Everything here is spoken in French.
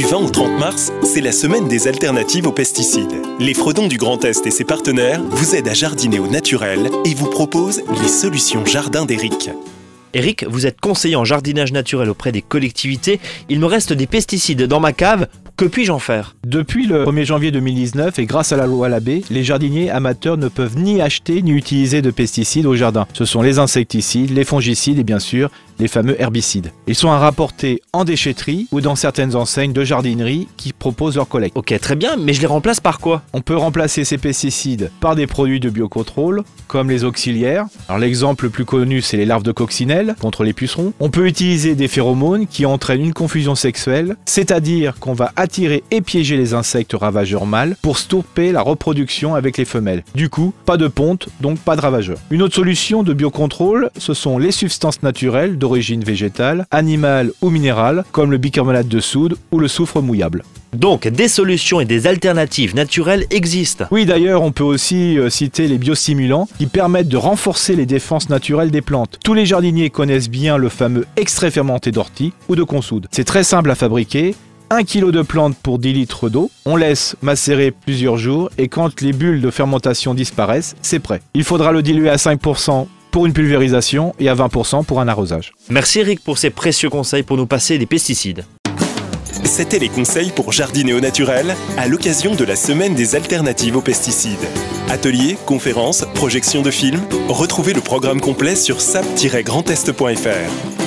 Du 20 au 30 mars, c'est la semaine des alternatives aux pesticides. Les Fredons du Grand Est et ses partenaires vous aident à jardiner au naturel et vous proposent les solutions jardin d'Eric. Eric, vous êtes conseiller en jardinage naturel auprès des collectivités. Il me reste des pesticides dans ma cave. Que puis-je en faire? Depuis le 1er janvier 2019 et grâce à la loi Labbé, les jardiniers amateurs ne peuvent ni acheter ni utiliser de pesticides au jardin. Ce sont les insecticides, les fongicides et bien sûr les fameux herbicides. Ils sont à rapporter en déchetterie ou dans certaines enseignes de jardinerie qui proposent leur collecte. Ok, très bien, mais je les remplace par quoi? On peut remplacer ces pesticides par des produits de biocontrôle, comme les auxiliaires. Alors l'exemple le plus connu, c'est les larves de coccinelle contre les pucerons. On peut utiliser des phéromones qui entraînent une confusion sexuelle, c'est-à-dire qu'on va attirer et piéger les insectes ravageurs mâles pour stopper la reproduction avec les femelles. Du coup, pas de ponte, donc pas de ravageurs. Une autre solution de biocontrôle, ce sont les substances naturelles d'origine végétale, animale ou minérale, comme le bicarbonate de soude ou le soufre mouillable. Donc des solutions et des alternatives naturelles existent. Oui d'ailleurs on peut aussi euh, citer les biostimulants qui permettent de renforcer les défenses naturelles des plantes. Tous les jardiniers connaissent bien le fameux extrait fermenté d'ortie ou de consoude. C'est très simple à fabriquer 1 kg de plantes pour 10 litres d'eau. On laisse macérer plusieurs jours et quand les bulles de fermentation disparaissent, c'est prêt. Il faudra le diluer à 5% pour une pulvérisation et à 20% pour un arrosage. Merci Eric pour ces précieux conseils pour nous passer des pesticides. C'était les conseils pour jardiner au naturel à l'occasion de la semaine des alternatives aux pesticides. Ateliers, conférences, projections de films, retrouvez le programme complet sur sap-grandest.fr.